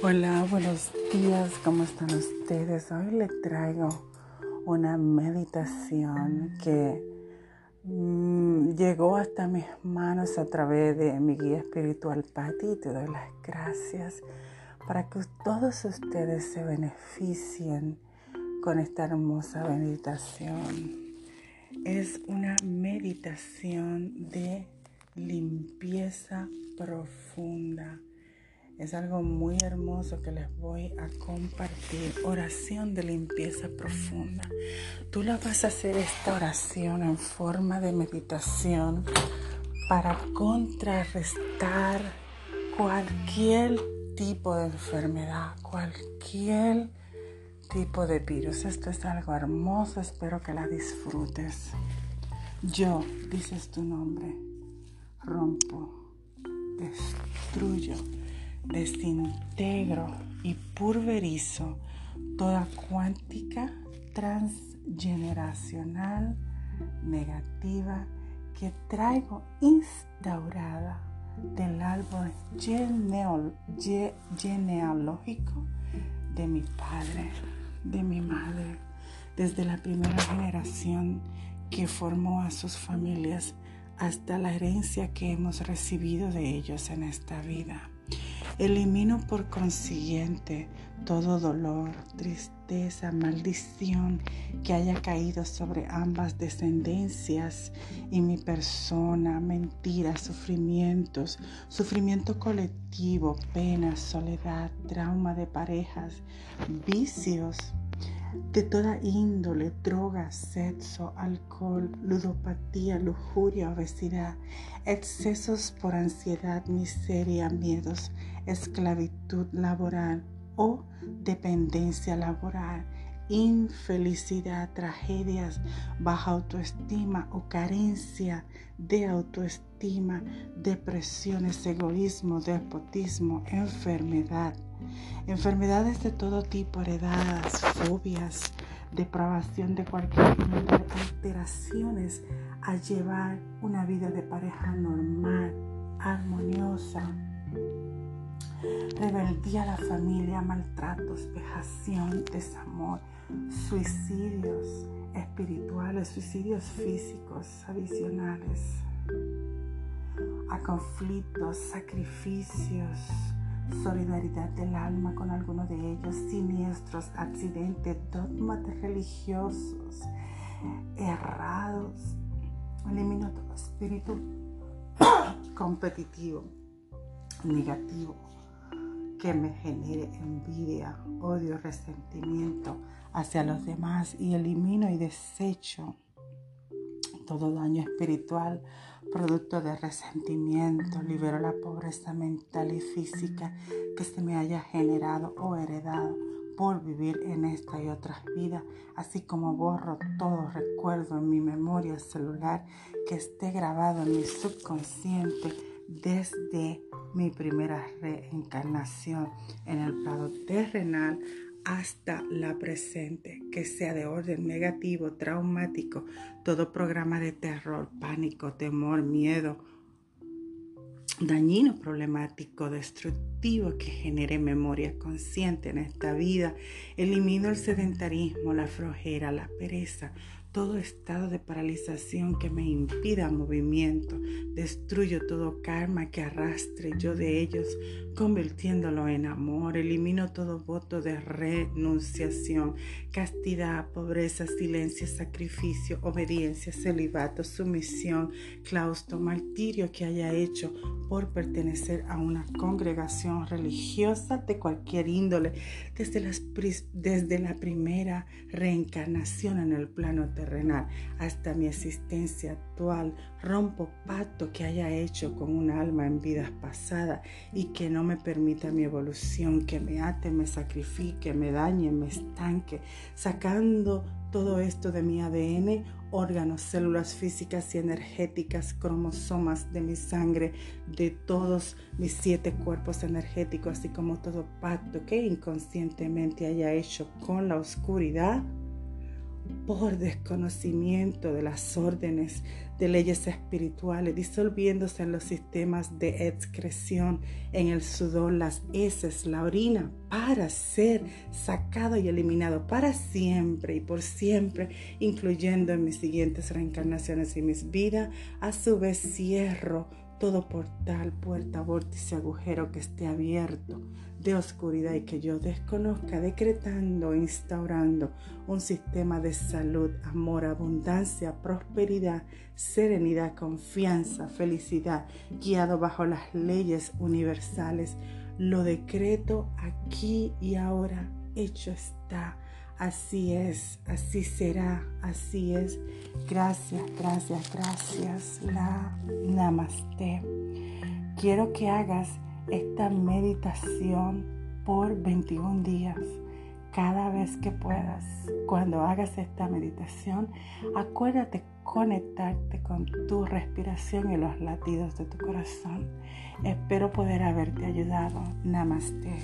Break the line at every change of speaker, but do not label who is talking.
Hola, buenos días, ¿cómo están ustedes? Hoy les traigo una meditación que mm, llegó hasta mis manos a través de mi guía espiritual Patti te doy las gracias para que todos ustedes se beneficien con esta hermosa meditación. Es una meditación de limpieza profunda es algo muy hermoso que les voy a compartir. Oración de limpieza profunda. Tú la vas a hacer esta oración en forma de meditación para contrarrestar cualquier tipo de enfermedad, cualquier tipo de virus. Esto es algo hermoso, espero que la disfrutes. Yo, dices tu nombre, rompo, destruyo desintegro y pulverizo toda cuántica transgeneracional negativa que traigo instaurada del árbol genealógico de mi padre, de mi madre, desde la primera generación que formó a sus familias hasta la herencia que hemos recibido de ellos en esta vida. Elimino por consiguiente todo dolor, tristeza, maldición que haya caído sobre ambas descendencias y mi persona, mentiras, sufrimientos, sufrimiento colectivo, pena, soledad, trauma de parejas, vicios de toda índole, drogas, sexo, alcohol, ludopatía, lujuria, obesidad, excesos por ansiedad, miseria, miedos, esclavitud laboral o dependencia laboral, infelicidad, tragedias, baja autoestima o carencia de autoestima, depresiones, egoísmo, despotismo, enfermedad, enfermedades de todo tipo, heredadas, fobias, depravación de cualquier tipo alteraciones a llevar una vida de pareja normal, armoniosa, rebeldía a la familia, maltratos, vejación, desamor, suicidios espirituales, suicidios físicos, adicionales, a conflictos, sacrificios, solidaridad del alma con alguno de ellos, siniestros, accidentes, dogmas religiosos, errados. Elimino todo espíritu competitivo, negativo, que me genere envidia, odio, resentimiento hacia los demás y elimino y desecho todo daño espiritual producto de resentimiento, libero la pobreza mental y física que se me haya generado o heredado por vivir en esta y otras vidas, así como borro todo recuerdo en mi memoria celular que esté grabado en mi subconsciente desde mi primera reencarnación en el plano terrenal hasta la presente, que sea de orden negativo, traumático, todo programa de terror, pánico, temor, miedo, dañino, problemático, destructivo que genere memoria consciente en esta vida. Elimino el sedentarismo, la flojera, la pereza, todo estado de paralización que me impida movimiento. Destruyo todo karma que arrastre yo de ellos, convirtiéndolo en amor. Elimino todo voto de renunciación, castidad, pobreza, silencio, sacrificio, obediencia, celibato, sumisión, claustro, martirio que haya hecho por pertenecer a una congregación religiosa de cualquier índole, desde, las, desde la primera reencarnación en el plano terrenal hasta mi existencia actual. Rompo pacto que haya hecho con un alma en vidas pasadas y que no me permita mi evolución, que me ate, me sacrifique, me dañe, me estanque, sacando todo esto de mi ADN, órganos, células físicas y energéticas, cromosomas de mi sangre, de todos mis siete cuerpos energéticos, así como todo pacto que inconscientemente haya hecho con la oscuridad por desconocimiento de las órdenes de leyes espirituales, disolviéndose en los sistemas de excreción, en el sudor, las heces, la orina, para ser sacado y eliminado para siempre y por siempre, incluyendo en mis siguientes reencarnaciones y mis vidas. A su vez cierro todo portal, puerta, vórtice, agujero que esté abierto de oscuridad y que yo desconozca, decretando, instaurando un sistema de salud, amor, abundancia, prosperidad, serenidad, confianza, felicidad, guiado bajo las leyes universales. Lo decreto aquí y ahora, hecho está. Así es, así será, así es. Gracias, gracias, gracias. La Namaste. Quiero que hagas esta meditación por 21 días. Cada vez que puedas, cuando hagas esta meditación, acuérdate conectarte con tu respiración y los latidos de tu corazón. Espero poder haberte ayudado. Namaste.